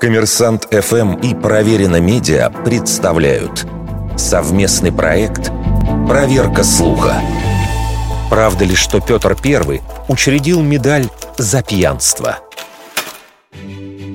Коммерсант ФМ и Проверено Медиа представляют совместный проект «Проверка слуха». Правда ли, что Петр I учредил медаль за пьянство?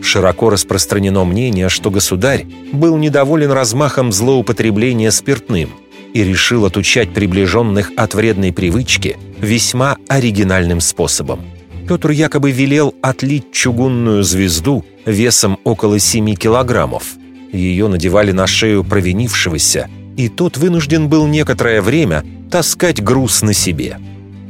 Широко распространено мнение, что государь был недоволен размахом злоупотребления спиртным и решил отучать приближенных от вредной привычки весьма оригинальным способом. Петр якобы велел отлить чугунную звезду весом около 7 килограммов. Ее надевали на шею провинившегося, и тот вынужден был некоторое время таскать груз на себе.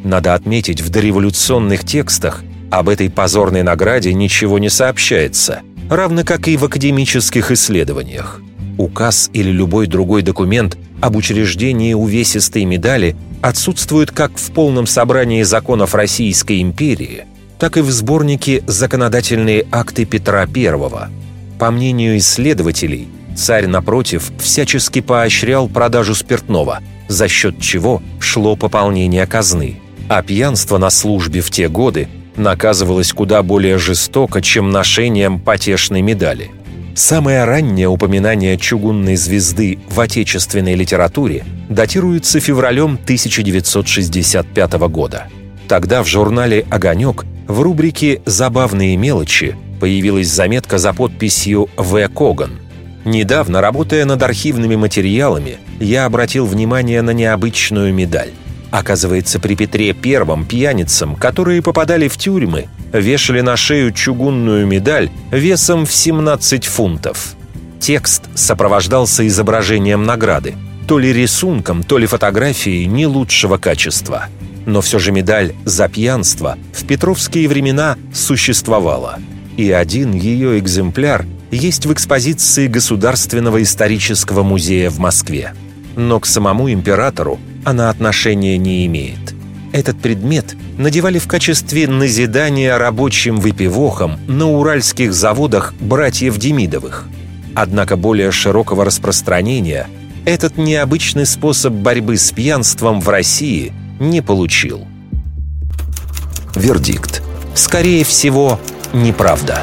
Надо отметить, в дореволюционных текстах об этой позорной награде ничего не сообщается, равно как и в академических исследованиях. Указ или любой другой документ об учреждении увесистой медали отсутствует как в полном собрании законов Российской империи, так и в сборнике «Законодательные акты Петра I». По мнению исследователей, царь, напротив, всячески поощрял продажу спиртного, за счет чего шло пополнение казны. А пьянство на службе в те годы наказывалось куда более жестоко, чем ношением потешной медали – Самое раннее упоминание чугунной звезды в отечественной литературе датируется февралем 1965 года. Тогда в журнале «Огонек» в рубрике «Забавные мелочи» появилась заметка за подписью «В. Коган». Недавно, работая над архивными материалами, я обратил внимание на необычную медаль. Оказывается, при Петре Первом пьяницам, которые попадали в тюрьмы, вешали на шею чугунную медаль весом в 17 фунтов. Текст сопровождался изображением награды, то ли рисунком, то ли фотографией не лучшего качества. Но все же медаль за пьянство в петровские времена существовала. И один ее экземпляр есть в экспозиции Государственного исторического музея в Москве. Но к самому императору она отношения не имеет. Этот предмет надевали в качестве назидания рабочим выпивохам на уральских заводах братьев Демидовых. Однако более широкого распространения этот необычный способ борьбы с пьянством в России не получил. Вердикт. Скорее всего, неправда.